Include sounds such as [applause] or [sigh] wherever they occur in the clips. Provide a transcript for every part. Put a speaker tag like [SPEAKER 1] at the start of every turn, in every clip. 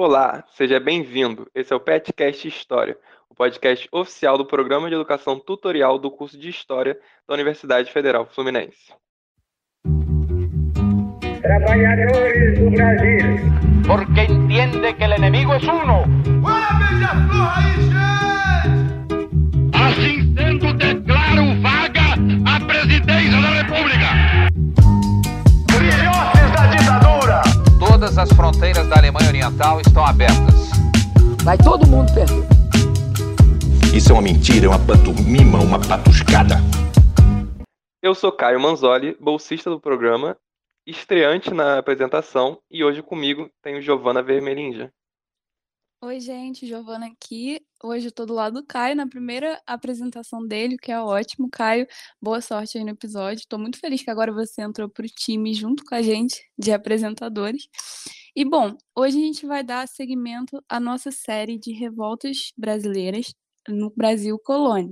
[SPEAKER 1] Olá, seja bem-vindo. Esse é o Petcast História, o podcast oficial do Programa de Educação Tutorial do curso de História da Universidade Federal Fluminense.
[SPEAKER 2] Trabalhadores do Brasil.
[SPEAKER 3] porque entiende que el enemigo es uno.
[SPEAKER 4] Assim
[SPEAKER 5] Todas as fronteiras da Alemanha Oriental estão abertas.
[SPEAKER 6] Vai todo mundo perder.
[SPEAKER 7] Isso é uma mentira, é uma pantomima, uma patuscada.
[SPEAKER 1] Eu sou Caio Manzoli, bolsista do programa, estreante na apresentação, e hoje comigo tenho Giovana Vermelinja.
[SPEAKER 8] Oi, gente, Giovana aqui. Hoje eu tô do lado do Caio na primeira apresentação dele, que é ótimo. Caio, boa sorte aí no episódio. Tô muito feliz que agora você entrou pro time junto com a gente de apresentadores. E bom, hoje a gente vai dar seguimento à nossa série de revoltas brasileiras no Brasil colônia.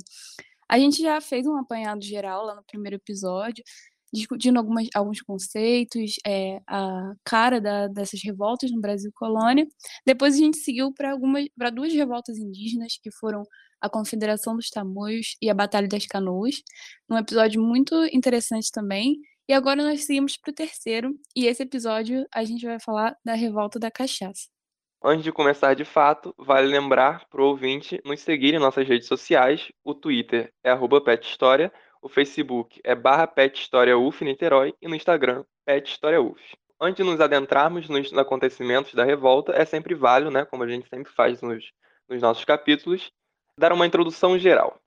[SPEAKER 8] A gente já fez um apanhado geral lá no primeiro episódio, discutindo algumas, alguns conceitos, é, a cara da, dessas revoltas no Brasil colônia. Depois a gente seguiu para duas revoltas indígenas que foram a Confederação dos Tamoios e a Batalha das Canoas, num episódio muito interessante também. E agora nós seguimos para o terceiro, e esse episódio a gente vai falar da revolta da cachaça.
[SPEAKER 1] Antes de começar de fato, vale lembrar para o ouvinte nos seguir em nossas redes sociais. O Twitter é pethistoria, o Facebook é barra pethistoriauf Niterói e no Instagram pethistoriauf. Antes de nos adentrarmos nos acontecimentos da revolta, é sempre válido, né, como a gente sempre faz nos, nos nossos capítulos, dar uma introdução geral.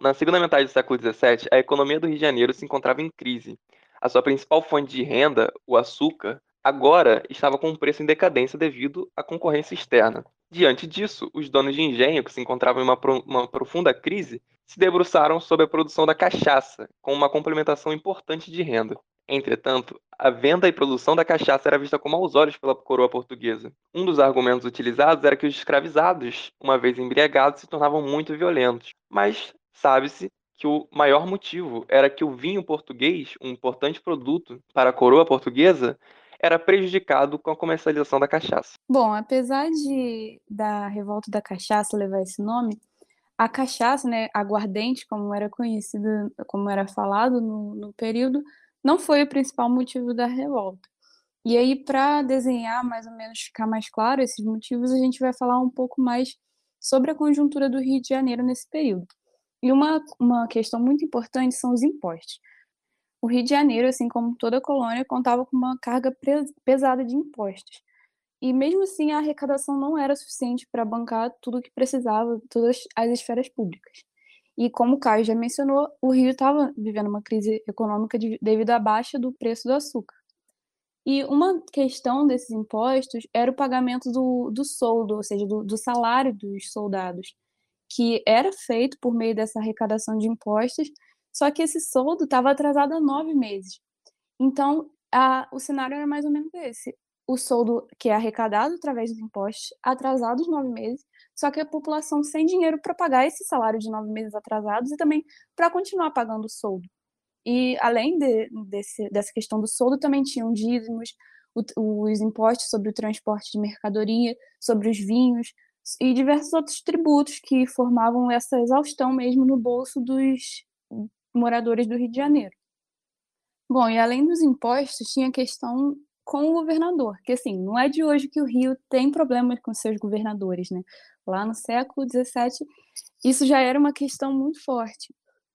[SPEAKER 1] Na segunda metade do século XVII, a economia do Rio de Janeiro se encontrava em crise. A sua principal fonte de renda, o açúcar, agora estava com um preço em decadência devido à concorrência externa. Diante disso, os donos de engenho, que se encontravam em uma, pro- uma profunda crise, se debruçaram sobre a produção da cachaça, com uma complementação importante de renda. Entretanto, a venda e produção da cachaça era vista com maus olhos pela coroa portuguesa. Um dos argumentos utilizados era que os escravizados, uma vez embriagados, se tornavam muito violentos. Mas sabe-se que o maior motivo era que o vinho português, um importante produto para a coroa portuguesa, era prejudicado com a comercialização da cachaça.
[SPEAKER 8] Bom, apesar de da revolta da cachaça levar esse nome, a cachaça, né, aguardente, como era conhecida, como era falado no, no período, não foi o principal motivo da revolta. E aí, para desenhar mais ou menos ficar mais claro esses motivos, a gente vai falar um pouco mais sobre a conjuntura do Rio de Janeiro nesse período. E uma, uma questão muito importante são os impostos. O Rio de Janeiro, assim como toda a colônia, contava com uma carga pes- pesada de impostos. E mesmo assim, a arrecadação não era suficiente para bancar tudo o que precisava, todas as esferas públicas. E como o Caio já mencionou, o Rio estava vivendo uma crise econômica de- devido à baixa do preço do açúcar. E uma questão desses impostos era o pagamento do, do soldo, ou seja, do, do salário dos soldados, que era feito por meio dessa arrecadação de impostos, só que esse soldo estava atrasado há nove meses. Então, a, o cenário era mais ou menos esse. O soldo que é arrecadado através dos impostos, atrasados nove meses, só que a população sem dinheiro para pagar esse salário de nove meses atrasados e também para continuar pagando o soldo. E além de, desse, dessa questão do soldo, também tinham dízimos, os impostos sobre o transporte de mercadoria, sobre os vinhos e diversos outros tributos que formavam essa exaustão mesmo no bolso dos moradores do Rio de Janeiro. Bom, e além dos impostos, tinha a questão com o governador, que assim, não é de hoje que o Rio tem problemas com seus governadores, né? Lá no século XVII, isso já era uma questão muito forte.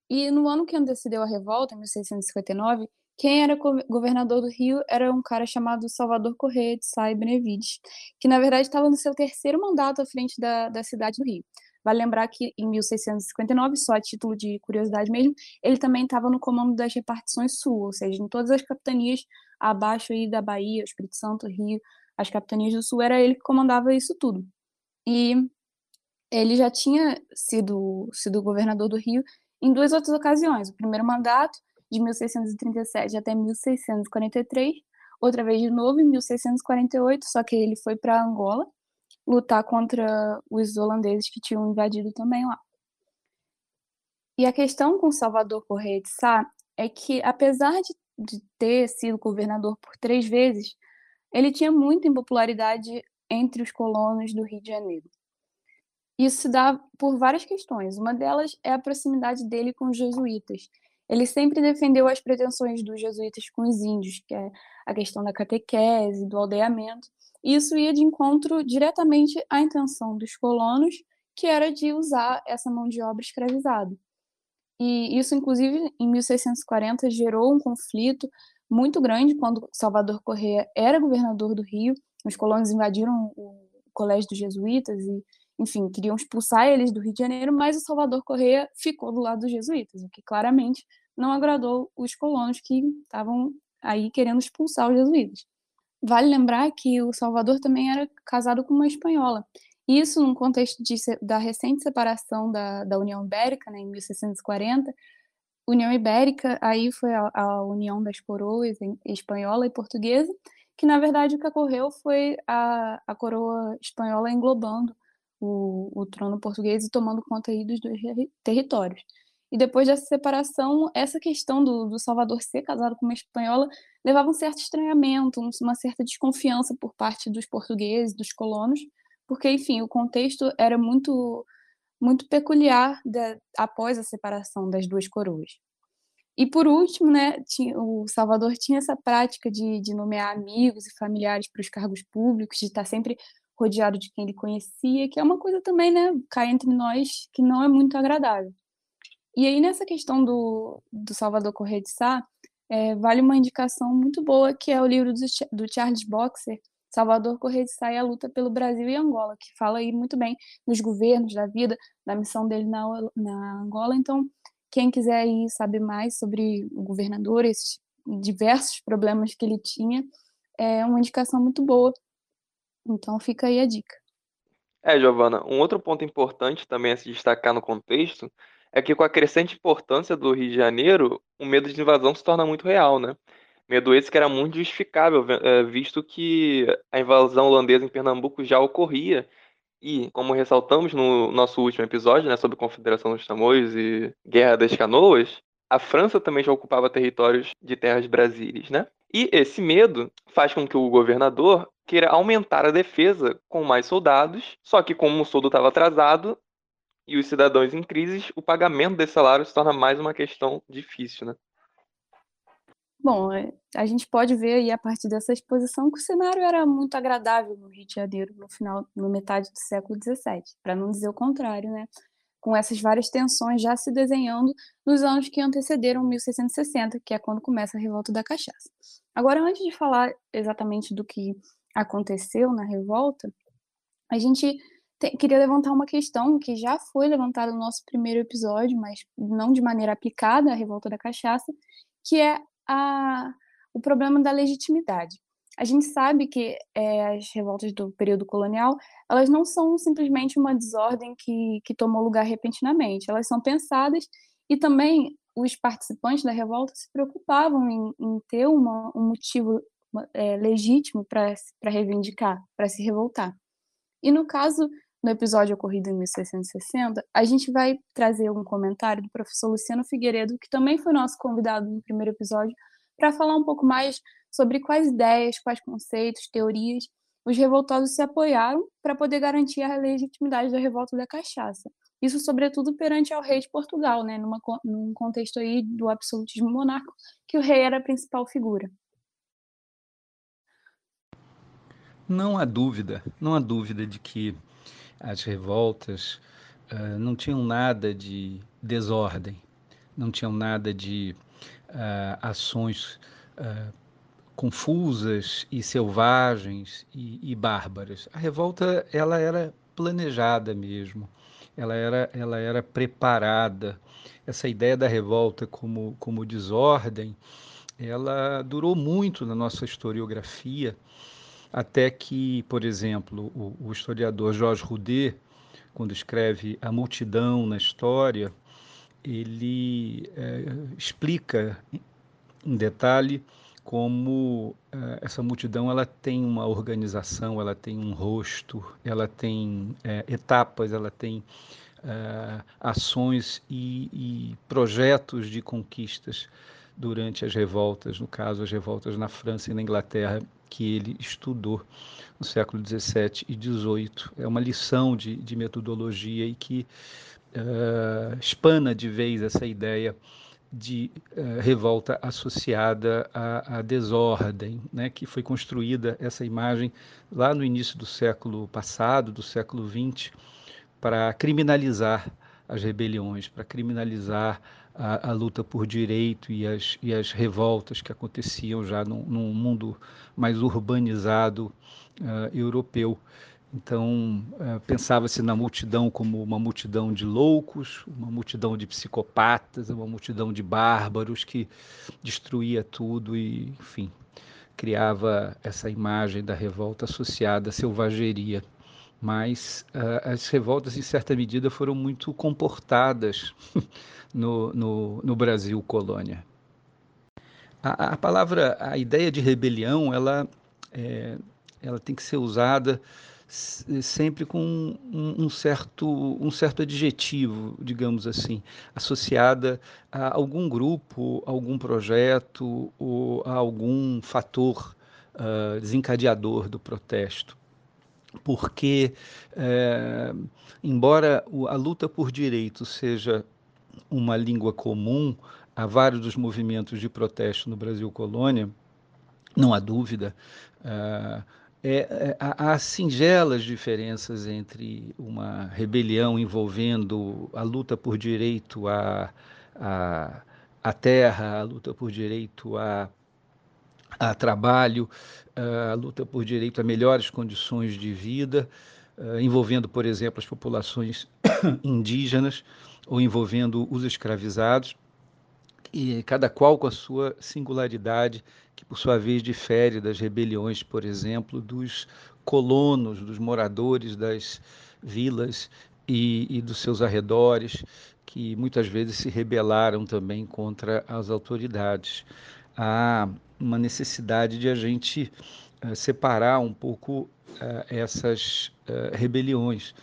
[SPEAKER 8] E no ano que antecedeu a revolta, em 1659, quem era go- governador do Rio era um cara chamado Salvador Corrêa de Sá e Benevides, que na verdade estava no seu terceiro mandato à frente da, da cidade do Rio. Vale lembrar que em 1659, só a título de curiosidade mesmo, ele também estava no comando das repartições sul, ou seja, em todas as capitanias abaixo aí da Bahia, Espírito Santo, Rio, as capitanias do sul, era ele que comandava isso tudo. E ele já tinha sido, sido governador do Rio em duas outras ocasiões. O primeiro mandato, de 1637 até 1643, outra vez de novo em 1648, só que ele foi para Angola lutar contra os holandeses que tinham invadido também lá. E a questão com Salvador Correia de Sá é que, apesar de, de ter sido governador por três vezes, ele tinha muita impopularidade entre os colonos do Rio de Janeiro. Isso se dá por várias questões. Uma delas é a proximidade dele com os jesuítas. Ele sempre defendeu as pretensões dos jesuítas com os índios, que é a questão da catequese, do aldeamento. Isso ia de encontro diretamente à intenção dos colonos, que era de usar essa mão de obra escravizada. E isso, inclusive, em 1640, gerou um conflito muito grande quando Salvador Correia era governador do Rio. Os colonos invadiram o colégio dos jesuítas e, enfim, queriam expulsar eles do Rio de Janeiro, mas o Salvador Correia ficou do lado dos jesuítas, o que claramente não agradou os colonos que estavam aí querendo expulsar os jesuítas. Vale lembrar que o Salvador também era casado com uma espanhola. Isso, no contexto de, da recente separação da, da União Ibérica, né, em 1640, União Ibérica, aí foi a, a união das coroas espanhola e portuguesa, que na verdade o que ocorreu foi a, a coroa espanhola englobando o, o trono português e tomando conta aí dos dois territórios. E depois dessa separação, essa questão do, do Salvador ser casado com uma espanhola levava um certo estranhamento, uma certa desconfiança por parte dos portugueses, dos colonos, porque, enfim, o contexto era muito muito peculiar de, após a separação das duas coroas. E por último, né, tinha, o Salvador tinha essa prática de, de nomear amigos e familiares para os cargos públicos, de estar sempre rodeado de quem ele conhecia, que é uma coisa também, né, cai entre nós, que não é muito agradável. E aí, nessa questão do, do Salvador Correia de Sá, é, vale uma indicação muito boa, que é o livro do, do Charles Boxer, Salvador Correia de Sá e a luta pelo Brasil e Angola, que fala aí muito bem dos governos, da vida, da missão dele na, na Angola. Então, quem quiser aí saber mais sobre o governador, esses diversos problemas que ele tinha, é uma indicação muito boa. Então, fica aí a dica.
[SPEAKER 1] É, Giovana, um outro ponto importante também a se destacar no contexto é que com a crescente importância do Rio de Janeiro, o medo de invasão se torna muito real, né? Medo esse que era muito justificável, eh, visto que a invasão holandesa em Pernambuco já ocorria e, como ressaltamos no nosso último episódio, né, sobre Confederação dos Tamoios e Guerra das Canoas, a França também já ocupava territórios de terras brasílias, né? E esse medo faz com que o governador queira aumentar a defesa com mais soldados, só que como o soldo estava atrasado e os cidadãos em crise, o pagamento desse salário se torna mais uma questão difícil, né?
[SPEAKER 8] Bom, é, a gente pode ver aí a partir dessa exposição que o cenário era muito agradável no Rio de Janeiro no final, no metade do século XVII, para não dizer o contrário, né? Com essas várias tensões já se desenhando nos anos que antecederam 1660, que é quando começa a revolta da cachaça. Agora, antes de falar exatamente do que aconteceu na revolta, a gente queria levantar uma questão que já foi levantada no nosso primeiro episódio, mas não de maneira aplicada à revolta da cachaça, que é a, o problema da legitimidade. A gente sabe que é, as revoltas do período colonial, elas não são simplesmente uma desordem que, que tomou lugar repentinamente, elas são pensadas e também os participantes da revolta se preocupavam em, em ter uma, um motivo é, legítimo para reivindicar, para se revoltar. E no caso, no episódio ocorrido em 1660, a gente vai trazer um comentário do professor Luciano Figueiredo, que também foi nosso convidado no primeiro episódio, para falar um pouco mais sobre quais ideias, quais conceitos, teorias os revoltosos se apoiaram para poder garantir a legitimidade da revolta da cachaça. Isso, sobretudo, perante ao rei de Portugal, né, numa, num contexto aí do absolutismo monárquico, que o rei era a principal figura.
[SPEAKER 9] Não há dúvida, não há dúvida de que as revoltas uh, não tinham nada de desordem, não tinham nada de uh, ações uh, confusas e selvagens e, e, bárbaras. A revolta ela era planejada mesmo, ela era, ela era preparada. Essa ideia da revolta como, como desordem, ela durou muito na nossa historiografia até que, por exemplo, o, o historiador Jorge Roudet, quando escreve A Multidão na História, ele é, explica em detalhe como é, essa multidão ela tem uma organização, ela tem um rosto, ela tem é, etapas, ela tem ações e, e, projetos de conquistas durante as revoltas, no caso as revoltas na França e na Inglaterra que ele estudou no século XVII e XVIII. É uma lição de, de metodologia e que uh, espana de vez essa ideia de uh, revolta associada à, à, desordem, né, que foi construída essa imagem lá no início do século passado, do século XX, para criminalizar as rebeliões, para criminalizar a, a, luta por direito e as, e as revoltas que aconteciam já num, num mundo mais urbanizado uh, europeu. Então, uh, pensava-se na multidão como uma multidão de loucos, uma multidão de psicopatas, uma multidão de bárbaros que destruía tudo e, enfim, criava essa imagem da revolta associada à selvageria. Mas uh, as revoltas, em certa medida, foram muito comportadas [laughs] no, no, no Brasil colônia. A, a, palavra, a ideia de rebelião, ela, é, ela tem que ser usada sempre com um, um, certo, um certo adjetivo, digamos assim, associada a algum grupo, algum projeto ou a algum fator uh, desencadeador do protesto. Porque, é, embora a luta por direitos seja uma língua comum a vários dos movimentos de protesto no Brasil colônia, não há dúvida, uh, é, é, há, singelas diferenças entre uma rebelião envolvendo a luta por direito à, à, à terra, a luta por direito a, a trabalho, a luta por direito a melhores condições de vida, envolvendo, por exemplo, as populações [coughs] indígenas ou envolvendo os escravizados, e cada qual com a sua singularidade que por sua vez difere das rebeliões, por exemplo, dos colonos, dos moradores das vilas e, e dos seus arredores, que muitas vezes se rebelaram também contra as autoridades. Há uma necessidade de a gente uh, separar um pouco uh, essas uh, rebeliões.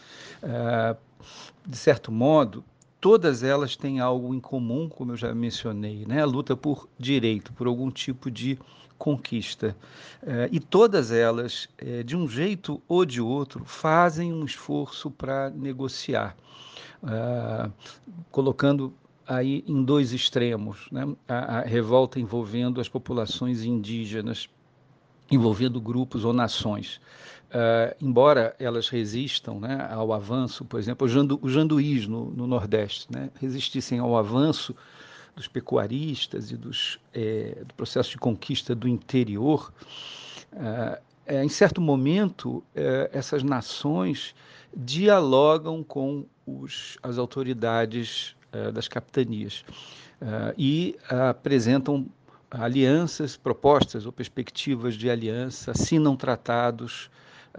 [SPEAKER 9] de certo modo, todas elas têm algo em comum, como eu já mencionei, né? a luta por direito, por algum tipo de conquista. É, e todas elas, é, de um jeito ou de outro, fazem um esforço para negociar, é, colocando aí em dois extremos, né? a, a revolta envolvendo as populações indígenas, envolvendo grupos ou nações. Uh, embora elas resistam né, ao avanço, por exemplo, o, jandu, janduís no, no Nordeste, né, resistissem ao avanço dos pecuaristas e dos, é, do processo de conquista do interior, uh, é, em certo momento, é, essas nações dialogam com os, as autoridades das capitanias e apresentam alianças, propostas ou perspectivas de aliança, assinam tratados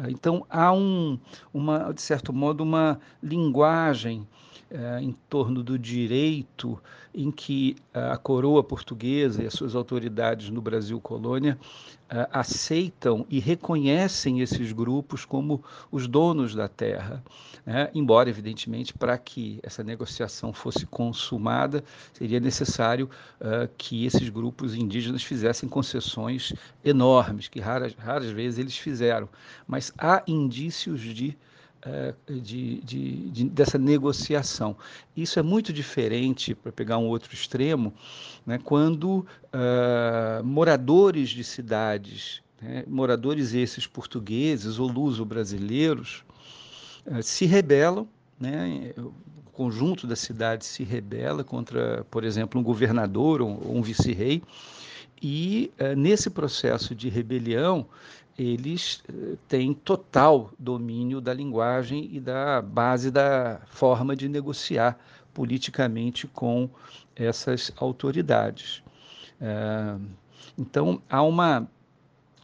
[SPEAKER 9] então, há, um, uma, de certo modo, uma linguagem eh, em torno do direito em que a coroa portuguesa e as suas autoridades no Brasil colônia aceitam e reconhecem esses grupos como os donos da terra. Né? Embora, evidentemente, para que essa negociação fosse consumada, seria necessário uh, que esses grupos indígenas fizessem concessões enormes, que raras, raras vezes eles fizeram. Mas há indícios de de, de, de, dessa negociação. Isso é muito diferente, para pegar um outro extremo, né, quando uh, moradores de cidades, né, moradores esses portugueses ou luso-brasileiros, uh, se rebelam, né, o conjunto da cidade se rebela contra, por exemplo, um governador ou um vice-rei, e uh, nesse processo de rebelião, eles eh, têm total domínio da linguagem e da base da forma de negociar politicamente com essas autoridades. Eh, então, há uma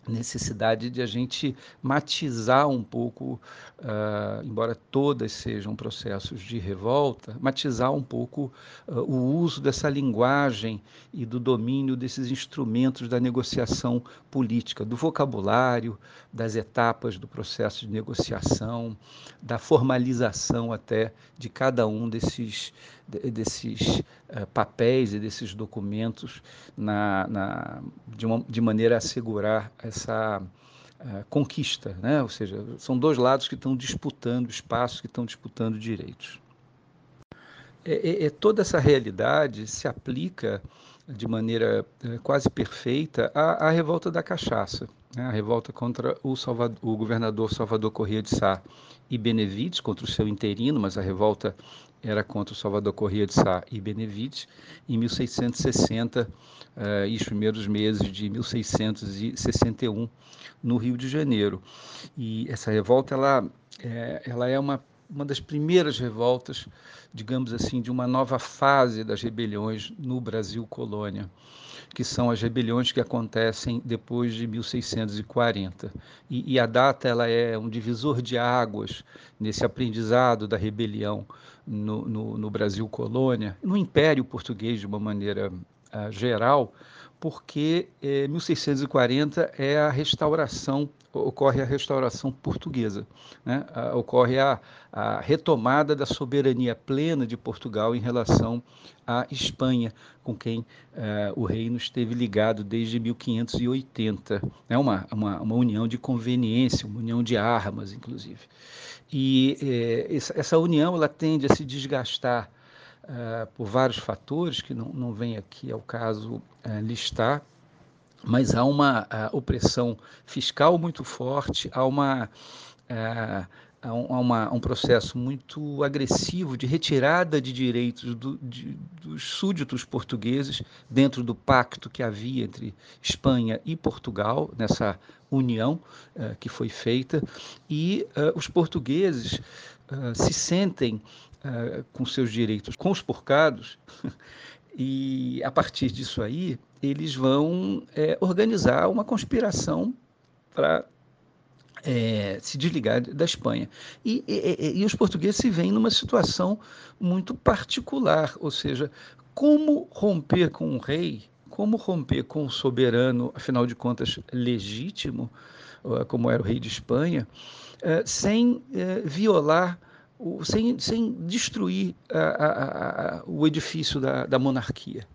[SPEAKER 9] necessidade de a gente matizar um pouco, uh, embora todas sejam processos de revolta, matizar um pouco uh, o uso dessa linguagem e do domínio desses instrumentos da negociação política, do vocabulário, das etapas do processo de negociação, da formalização até de cada um desses desses uh, papéis e desses documentos na, na, de, uma, de maneira a assegurar essa uh, conquista, né? ou seja, são dois lados que estão disputando espaços, que estão disputando direitos. É, é, é, toda essa realidade se aplica de maneira é, quase perfeita à, à, revolta da cachaça, né? a revolta contra o, Salvador, o governador Salvador Corrêa de Sá e Benevides, contra o seu interino, mas a revolta era contra o Salvador Corrêa de Sá e Benevides, em 1660 uh, e os primeiros meses de 1661 no Rio de Janeiro. E essa revolta ela é, ela é uma uma das primeiras revoltas, digamos assim, de uma nova fase das rebeliões no Brasil colônia, que são as rebeliões que acontecem depois de 1640. E, e, a data ela é um divisor de águas nesse aprendizado da rebelião no, no, no Brasil colônia, no Império Português de uma maneira uh, geral, porque eh, 1640 é a restauração, ocorre a restauração portuguesa, né? ocorre a, a, retomada da soberania plena de Portugal em relação à Espanha, com quem eh, o reino esteve ligado desde 1580. É né? uma, uma, uma, união de conveniência, uma união de armas, inclusive. E essa, essa união ela tende a se desgastar uh, por vários fatores, que não, não vem aqui ao caso uh, listar, mas há uma uh, opressão fiscal muito forte, há uma um, há uma, um processo muito agressivo de retirada de direitos do, de, dos súditos portugueses dentro do pacto que havia entre Espanha e Portugal, nessa união uh, que foi feita, e uh, os portugueses uh, se sentem uh, com seus direitos conspurcados, [laughs] e a partir disso aí, eles vão é, organizar uma conspiração para é, se desligar da Espanha. E, e, e, os portugueses se veem numa situação muito particular, ou seja, como romper com o rei, como romper com o soberano, afinal de contas, legítimo, como era o rei de Espanha, é, sem é, violar o, sem, sem destruir a, a, a, o edifício da, da monarquia.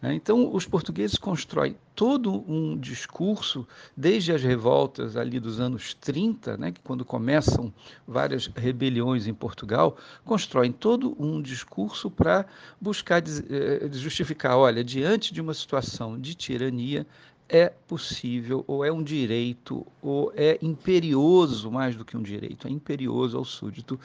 [SPEAKER 9] Né? Então, os portugueses constroem todo um discurso, desde as revoltas ali dos anos 30, né, quando começam várias rebeliões em Portugal, constroem todo um discurso para buscar eh, justificar, olha, diante de uma situação de tirania, é possível, ou é um direito, ou é imperioso, mais do que um direito, é imperioso ao súdito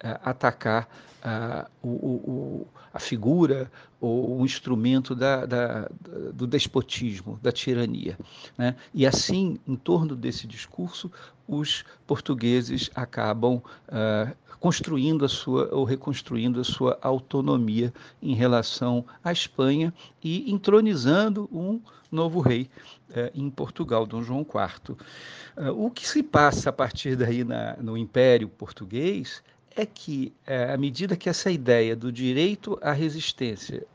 [SPEAKER 9] atacar uh, o, o, a figura ou o instrumento da, da, do despotismo, da tirania. Né? E assim, em torno desse discurso, os portugueses acabam uh, construindo a sua ou reconstruindo a sua autonomia em relação à Espanha e entronizando um novo rei uh, em Portugal, Dom João IV. Uh, o que se passa a partir daí na, no Império Português é que, à medida que essa ideia do direito à resistência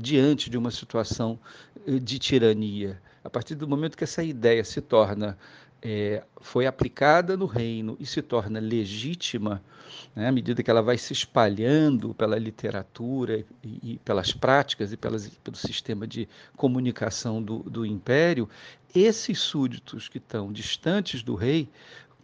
[SPEAKER 9] diante de uma situação de tirania, a partir do momento que essa ideia se torna é, foi aplicada no reino e se torna legítima, né, à medida que ela vai se espalhando pela literatura e, e pelas práticas e pelas, pelo sistema de comunicação do, do império, esses súditos que estão distantes do rei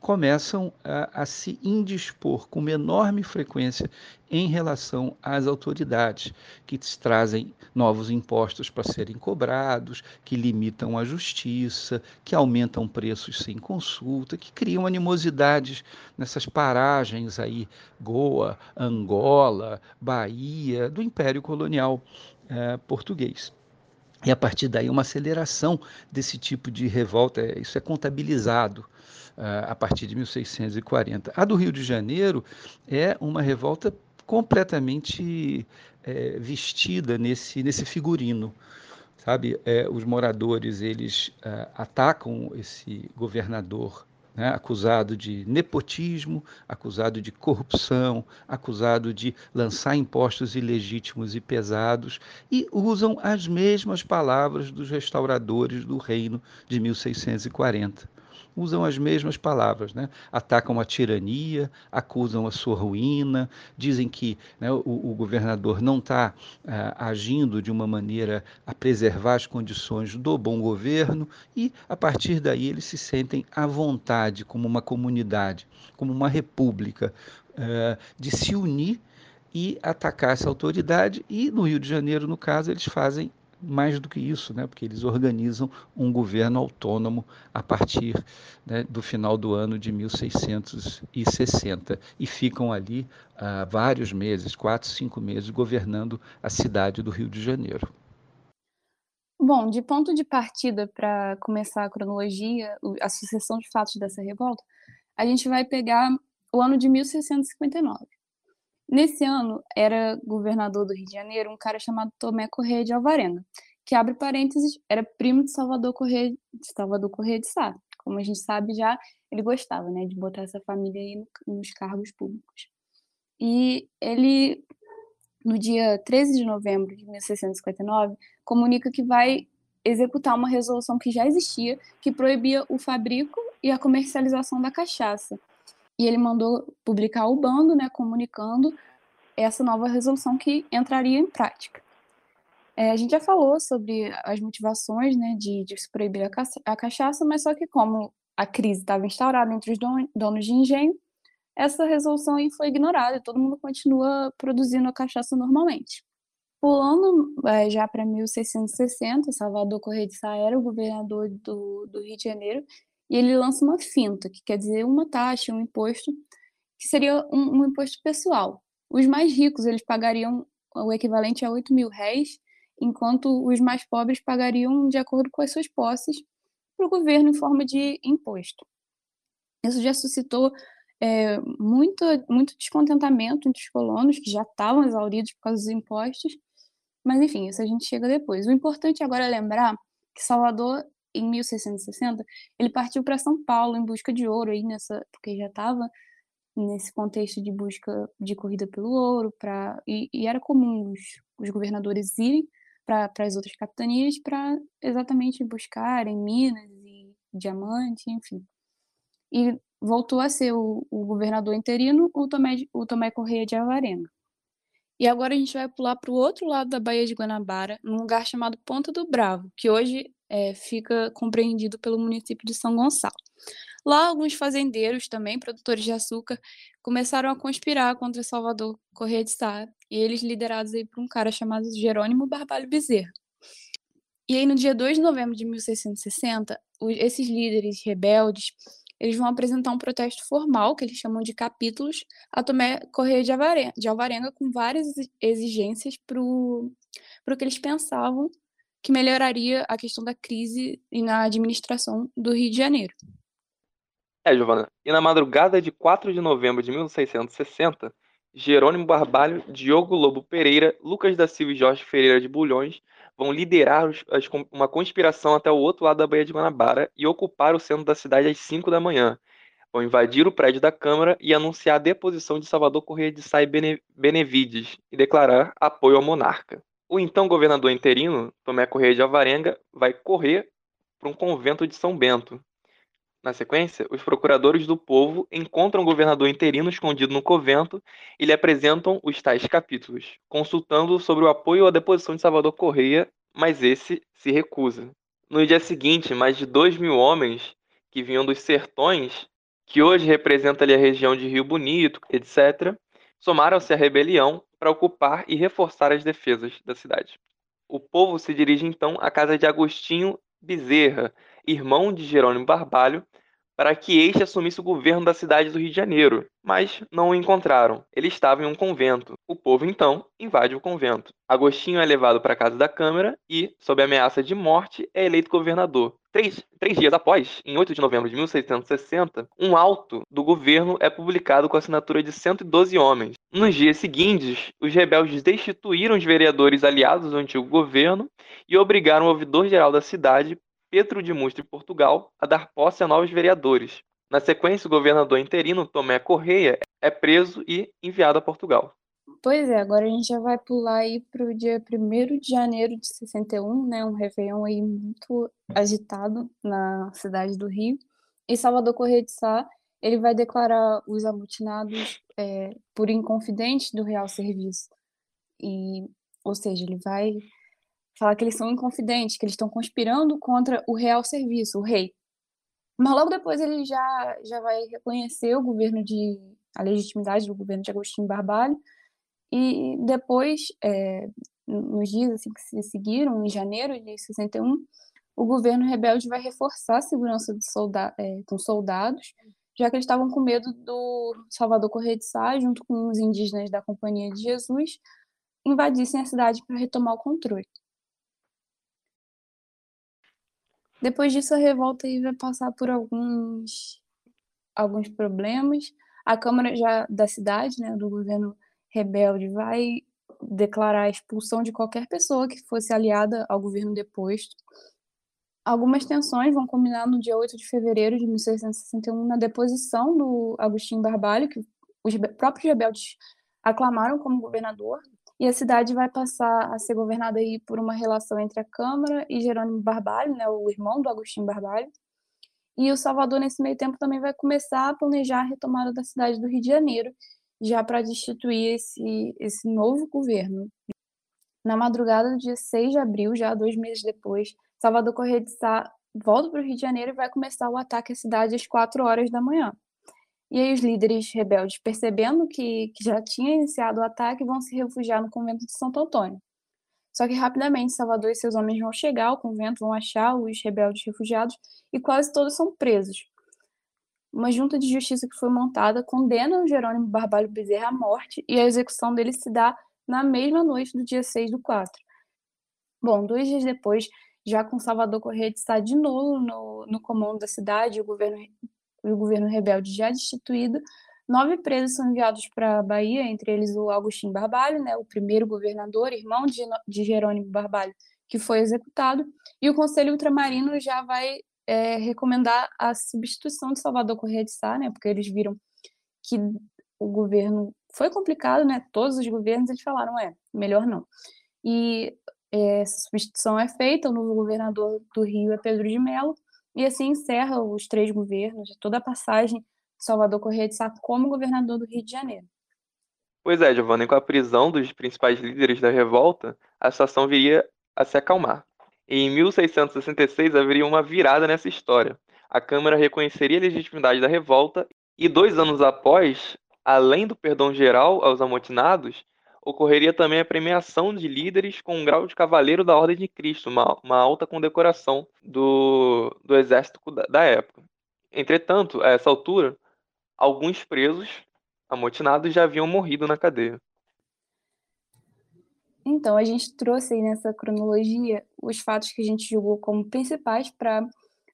[SPEAKER 9] começam a, a, se indispor com uma enorme frequência em relação às autoridades, que trazem novos impostos para serem cobrados, que limitam a justiça, que aumentam preços sem consulta, que criam animosidades nessas paragens aí, Goa, Angola, Bahia, do Império Colonial eh, português. E a partir daí uma aceleração desse tipo de revolta, é, isso é contabilizado a partir de 1640. A do Rio de Janeiro é uma revolta completamente é, vestida nesse, nesse figurino. Sabe, é, os moradores eles é, atacam esse governador né, acusado de nepotismo, acusado de corrupção, acusado de lançar impostos ilegítimos e pesados, e usam as mesmas palavras dos restauradores do reino de 1640. usam as mesmas palavras, né? Atacam a tirania, acusam a sua ruína, dizem que né, o, o, governador não está uh, agindo de uma maneira a preservar as condições do bom governo e, a partir daí, eles se sentem à vontade como uma comunidade, como uma república, uh, de se unir e atacar essa autoridade. E no Rio de Janeiro, no caso, eles fazem mais do que isso, né? porque eles organizam um governo autônomo a partir né, do final do ano de 1660 e ficam ali há uh, vários meses, quatro, cinco meses, governando a cidade do Rio de Janeiro.
[SPEAKER 8] Bom, de ponto de partida para começar a cronologia, a sucessão de fatos dessa revolta, a gente vai pegar o ano de 1659. Nesse ano, era governador do Rio de Janeiro um cara chamado Tomé Correia de Alvarenga, que, abre parênteses, era primo de Salvador Correia de, Salvador Correia de Sá. Como a gente sabe já, ele gostava né, de botar essa família aí nos cargos públicos. E ele, no dia 13 de novembro de 1659, comunica que vai executar uma resolução que já existia, que proibia o fabrico e a comercialização da cachaça, e ele mandou publicar o bando, né, comunicando essa nova resolução que entraria em prática. É, a gente já falou sobre as motivações né, de, de se proibir a, a cachaça, mas só que como a crise estava instaurada entre os don, donos de engenho, essa resolução aí foi ignorada e todo mundo continua produzindo a cachaça normalmente. Pulando é, já para 1660, Salvador Correia de Sá era o governador do, do Rio de Janeiro e ele lança uma finta, que quer dizer uma taxa, um imposto, que seria um, um imposto pessoal. Os mais ricos, eles pagariam o equivalente a 8 mil réis, enquanto os mais pobres pagariam de acordo com as suas posses para o governo em forma de imposto. Isso já suscitou é, muito, muito descontentamento entre os colonos, que já estavam exauridos por causa dos impostos, mas enfim, isso a gente chega depois. O importante agora é lembrar que Salvador em 1660, ele partiu para São Paulo em busca de ouro, aí nessa, porque já estava nesse contexto de busca de corrida pelo ouro, pra, e, e era comum os, os governadores irem para as outras capitanias para exatamente buscarem minas e diamantes, enfim. E voltou a ser o, o governador interino, o Tomé, o Tomé Correia de Alvarenga. E agora a gente vai pular para o outro lado da Baía de Guanabara, num lugar chamado Ponta do Bravo, que hoje é, fica compreendido pelo município de São Gonçalo. Lá, alguns fazendeiros, também produtores de açúcar, começaram a conspirar contra Salvador Correia de Sá, e eles liderados aí por um cara chamado Jerônimo Barbalho Bezerra. E aí, no dia 2 de novembro de 1660, esses líderes rebeldes eles vão apresentar um protesto formal, que eles chamam de capítulos, a Tomé Correia de Alvarenga, de Alvarenga com várias exigências para o que eles pensavam que melhoraria a questão da crise e na administração do Rio de Janeiro.
[SPEAKER 1] É, Giovana. E na madrugada de 4 de novembro de 1660, Jerônimo Barbalho, Diogo Lobo Pereira, Lucas da Silva e Jorge Ferreira de Bulhões vão liderar os, as, uma conspiração até o outro lado da Baía de Guanabara e ocupar o centro da cidade às 5 da manhã. Vão invadir o prédio da Câmara e anunciar a deposição de Salvador Correia de Sá Benevides e declarar apoio ao monarca. O então governador interino, Tomé Correia de Alvarenga, vai correr para um convento de São Bento. Na sequência, os procuradores do povo encontram o governador interino escondido no convento e lhe apresentam os tais capítulos, consultando sobre o apoio à deposição de Salvador Correia, mas esse se recusa. No dia seguinte, mais de dois mil homens que vinham dos sertões, que hoje representa ali a região de Rio Bonito, etc., somaram-se à rebelião para ocupar e reforçar as defesas da cidade. O povo se dirige então à casa de Agostinho Bezerra, irmão de Jerônimo Barbalho, para que este assumisse o governo da cidade do Rio de Janeiro, mas não o encontraram. Ele estava em um convento. O povo então invade o convento. Agostinho é levado para a casa da Câmara e, sob ameaça de morte, é eleito governador. Três, três dias após, em 8 de novembro de 1660, um auto do governo é publicado com a assinatura de 112 homens. Nos dias seguintes, os rebeldes destituíram os vereadores aliados do antigo governo e obrigaram o ouvidor-geral da cidade, Pedro de Mustre Portugal a dar posse a novos vereadores. Na sequência, o governador interino Tomé Correia é preso e enviado a Portugal.
[SPEAKER 8] Pois é, agora a gente já vai pular aí para o dia 1 de janeiro de 61, né, um Réveillon aí muito agitado na cidade do Rio. E Salvador Correia de Sá, ele vai declarar os amotinados é, por inconfidentes do real serviço. E, ou seja, ele vai falar que eles são inconfidentes, que eles estão conspirando contra o real serviço, o rei. Mas logo depois ele já, já vai reconhecer o governo de a legitimidade do governo de Agostinho Barbalho e depois, é, nos dias assim, que se seguiram, em janeiro de 61, o governo rebelde vai reforçar a segurança solda é, com soldados, já que eles estavam com medo do Salvador Correia de Sá, junto com os indígenas da Companhia de Jesus, invadissem a cidade para retomar o controle. Depois disso, a revolta aí vai passar por alguns, alguns problemas. A Câmara já da cidade, né, do governo rebelde, vai declarar a expulsão de qualquer pessoa que fosse aliada ao governo deposto. Algumas tensões vão combinar no dia 8 de fevereiro de 1661 na deposição do Agostinho Barbalho, que os próprios rebeldes aclamaram como governador, e a cidade vai passar a ser governada aí por uma relação entre a Câmara e Jerônimo Barbalho, né, o irmão do Agostinho Barbalho. E o Salvador, nesse meio tempo, também vai começar a planejar a retomada da cidade do Rio de Janeiro, já para destituir esse, esse novo governo. Na madrugada do dia 6 de abril, já dois meses depois, Salvador Correia de Sá volta para o Rio de Janeiro e vai começar o ataque à cidade às 4 horas da manhã. E aí os líderes rebeldes, percebendo que, que já tinha iniciado o ataque, vão se refugiar no convento de Santo Antônio. Só que rapidamente Salvador e seus homens vão chegar ao convento, vão achar os rebeldes refugiados e quase todos são presos. Uma junta de justiça que foi montada condena o Jerônimo Barbalho Bezerra à morte e a execução dele se dá na mesma noite do dia 6 do 4. Bom, dois dias depois, já com Salvador Correia de estar de novo no, no comando da cidade, o governo, o governo rebelde já destituído, nove presos são enviados para a Bahia, entre eles o Agostinho Barbalho, né, o primeiro governador, irmão de, de Jerônimo Barbalho, que foi executado, e o Conselho Ultramarino já vai é, recomendar a substituição de Salvador Correia de Sá, né, porque eles viram que o governo foi complicado, né, todos os governos eles falaram, é, melhor não. E é, essa substituição é feita, o novo governador do Rio é Pedro de Mello, e assim encerra os três governos, toda a passagem de Salvador Correia de Sá como governador do Rio de Janeiro.
[SPEAKER 1] Pois é, Giovanni, com a prisão dos principais líderes da revolta, a situação viria a se acalmar. Em 1666 haveria uma virada nessa história. A Câmara reconheceria a legitimidade da revolta e dois anos após, além do perdão geral aos amotinados, ocorreria também a premiação de líderes com um grau de cavaleiro da Ordem de Cristo, uma, uma alta condecoração do, do exército da, da época. Entretanto, a essa altura, alguns presos amotinados já haviam morrido na cadeia.
[SPEAKER 8] Então, a gente trouxe aí nessa cronologia os fatos que a gente julgou como principais para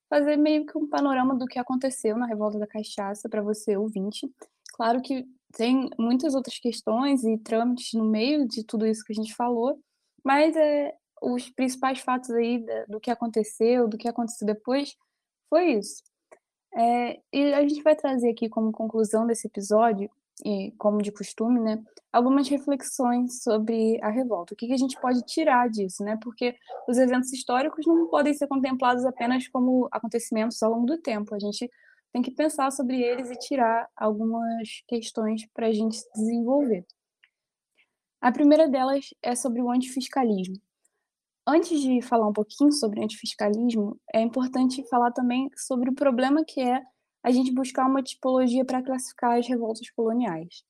[SPEAKER 8] fazer meio que um panorama do que aconteceu na Revolta da Cachaça para você, ouvinte. Claro que tem muitas outras questões e trâmites no meio de tudo isso que a gente falou, mas é, os principais fatos aí do que aconteceu, do que aconteceu depois, foi isso. É, e a gente vai trazer aqui como conclusão desse episódio e como de costume, né, algumas reflexões sobre a revolta. O que, que a gente pode tirar disso, né? Porque os eventos históricos não podem ser contemplados apenas como acontecimentos ao longo do tempo. A gente tem que pensar sobre eles e tirar algumas questões para a gente desenvolver. A primeira delas é sobre o antifiscalismo. Antes de falar um pouquinho sobre antifiscalismo, é importante falar também sobre o problema que é a gente buscar uma tipologia para classificar as revoltas coloniais.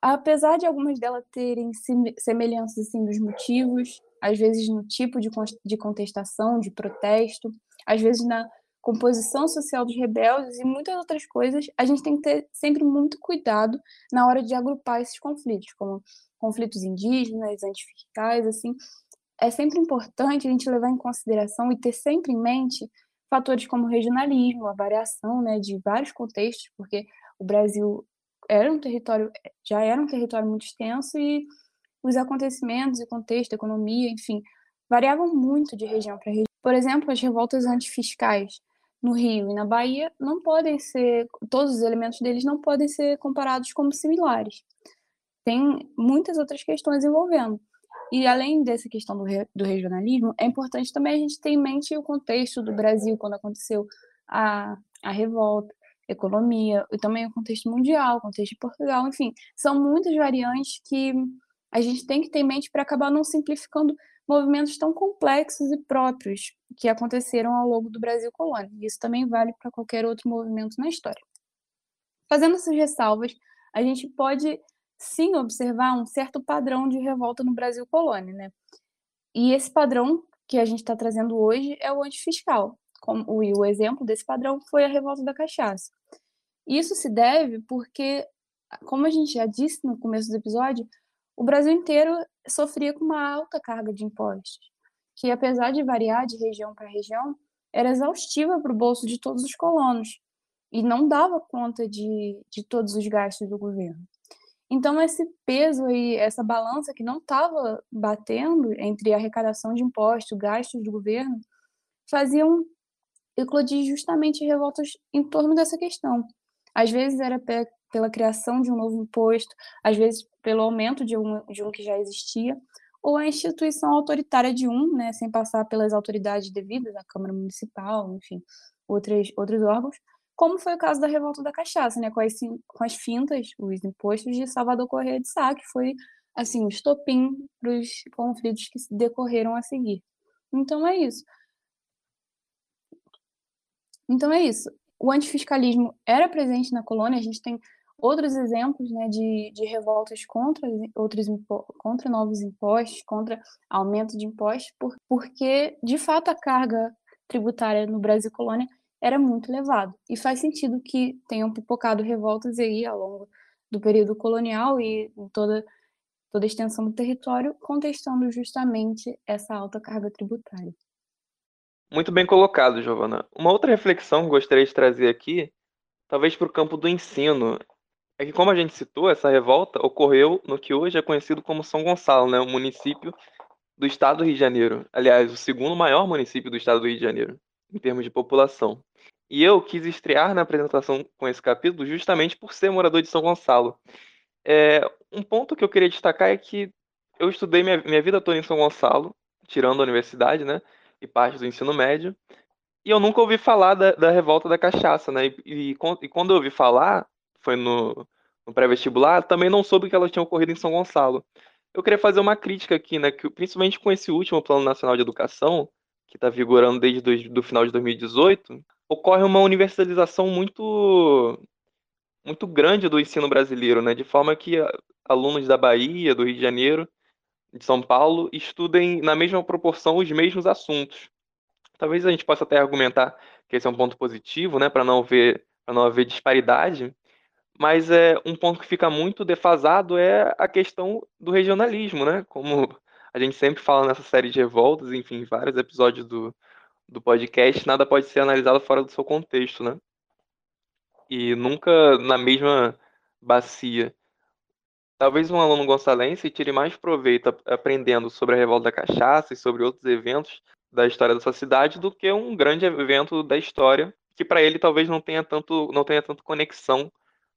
[SPEAKER 8] Apesar de algumas delas terem semelhanças assim, nos motivos, às vezes no tipo de contestação, de protesto, às vezes na composição social dos rebeldes e muitas outras coisas, a gente tem que ter sempre muito cuidado na hora de agrupar esses conflitos, como conflitos indígenas, antifiscais, assim. É sempre importante a gente levar em consideração e ter sempre em mente fatores como regionalismo, a variação né, de vários contextos, porque o Brasil era um território, já era um território muito extenso e os acontecimentos e contexto, economia, enfim, variavam muito de região para região. Por exemplo, as revoltas antifiscais no Rio e na Bahia não podem ser, todos os elementos deles não podem ser comparados como similares. Tem muitas outras questões envolvendo. E além dessa questão do, re, do regionalismo, é importante também a gente ter em mente o contexto do Brasil quando aconteceu a, a revolta, economia, e também o contexto mundial, o contexto de Portugal, enfim, são muitas variantes que a gente tem que ter em mente para acabar não simplificando movimentos tão complexos e próprios que aconteceram ao longo do Brasil colônia. Isso também vale para qualquer outro movimento na história. Fazendo essas ressalvas, a gente pode sim observar um certo padrão de revolta no Brasil colônia, né? E esse padrão que a gente está trazendo hoje é o antifiscal. Como, e o exemplo desse padrão foi a revolta da cachaça. Isso se deve porque, como a gente já disse no começo do episódio, o Brasil inteiro sofria com uma alta carga de impostos, que apesar de variar de região para região, era exaustiva para o bolso de todos os colonos e não dava conta de, de todos os gastos do governo. Então, esse peso aí, essa balança que não estava batendo entre arrecadação de impostos, gastos do governo, faziam eclodir justamente revoltas em torno dessa questão. Às vezes era pela criação de um novo imposto, às vezes pelo aumento de um, de um que já existia, ou a instituição autoritária de um, né, sem passar pelas autoridades devidas, a Câmara Municipal, enfim, outros, outros órgãos, como foi o caso da revolta da cachaça, né, com as, com as fintas, os impostos de Salvador Correia de Sá, que foi, assim, o estopim para os conflitos que decorreram a seguir. Então é isso. Então é isso. O antifiscalismo era presente na colônia, a gente tem outros exemplos né, de, de revoltas contra, outros, contra novos impostos, contra aumento de impostos, por, porque, de fato, a carga tributária no Brasil colônia era muito elevado. E faz sentido que tenham pipocado revoltas aí ao longo do período colonial e em toda, toda a extensão do território, contestando justamente essa alta carga tributária.
[SPEAKER 1] Muito bem colocado, Giovana. Uma outra reflexão que gostaria de trazer aqui, talvez para o campo do ensino, é que, como a gente citou, essa revolta ocorreu no que hoje é conhecido como São Gonçalo, né, um município do estado do Rio de Janeiro. Aliás, o segundo maior município do estado do Rio de Janeiro, em termos de população. E eu quis estrear na apresentação com esse capítulo justamente por ser morador de São Gonçalo. É, um ponto que eu queria destacar é que eu estudei minha, minha vida toda em São Gonçalo, tirando a universidade, né? E parte do ensino médio. E eu nunca ouvi falar da, da revolta da cachaça, né? E, e, e, quando eu ouvi falar, foi no, no pré-vestibular, também não soube que ela tinha ocorrido em São Gonçalo. Eu queria fazer uma crítica aqui, né? Que, principalmente com esse último Plano Nacional de Educação, que está vigorando desde o final de 2018, ocorre uma universalização muito muito grande do ensino brasileiro, né? De forma que alunos da Bahia, do Rio de Janeiro, de São Paulo estudem na mesma proporção os mesmos assuntos. Talvez a gente possa até argumentar que esse é um ponto positivo, né, para não haver para não haver disparidade, mas é um ponto que fica muito defasado é a questão do regionalismo, né? Como a gente sempre fala nessa série de revoltas, enfim, vários episódios do, do podcast, nada pode ser analisado fora do seu contexto, né? E nunca na mesma bacia. Talvez um aluno gonçalense tire mais proveito aprendendo sobre a revolta da cachaça e sobre outros eventos da história da sua cidade do que um grande evento da história que para ele talvez não tenha tanto não tenha tanto conexão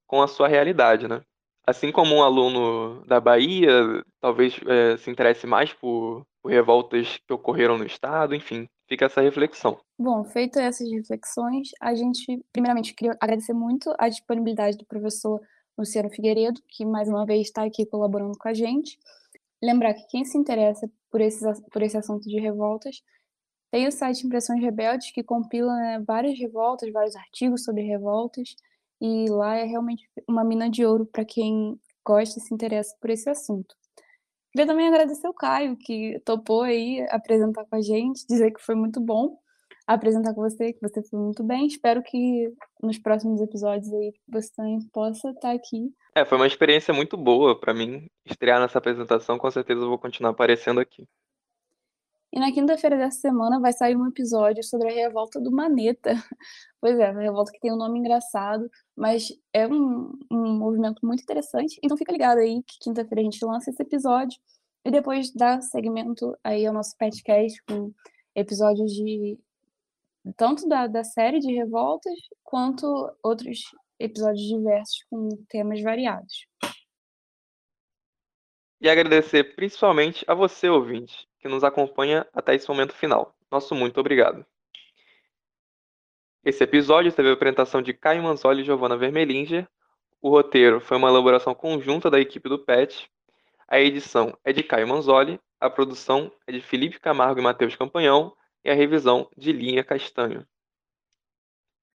[SPEAKER 1] com a sua realidade, né? Assim como um aluno da Bahia talvez é, se interesse mais por, por revoltas que ocorreram no estado, enfim, fica essa reflexão.
[SPEAKER 8] Bom, feito essas reflexões, a gente, primeiramente, queria agradecer muito a disponibilidade do professor Luciano Figueiredo, que mais uma vez está aqui colaborando com a gente. Lembrar que quem se interessa por, esses, por esse assunto de revoltas tem o site Impressões Rebeldes, que compila né, várias revoltas, vários artigos sobre revoltas, e lá é realmente uma mina de ouro para quem gosta e se interessa por esse assunto. Queria também agradecer o Caio, que topou aí apresentar com a gente, dizer que foi muito bom apresentar com você, que você foi muito bem. Espero que nos próximos episódios aí você também possa estar aqui.
[SPEAKER 1] É, foi uma experiência muito boa para mim estrear nessa apresentação. Com certeza eu vou continuar aparecendo aqui.
[SPEAKER 8] E na quinta-feira dessa semana vai sair um episódio sobre a revolta do Maneta. [laughs] Pois é, a revolta que tem um nome engraçado, mas é um, um movimento muito interessante. Então fica ligado aí que quinta-feira a gente lança esse episódio e depois dá segmento aí ao nosso podcast com episódios de tanto da, da série de revoltas quanto outros episódios diversos com temas variados.
[SPEAKER 1] E agradecer principalmente a você, ouvinte, que nos acompanha até esse momento final. Nosso muito obrigado. Esse episódio teve a apresentação de Caio Manzoli e Giovanna Vermelinger. O roteiro foi uma elaboração conjunta da equipe do PET. A edição é de Caio Manzoli, a produção é de Felipe Camargo e Matheus Campanhão e a revisão de Linha Castanho.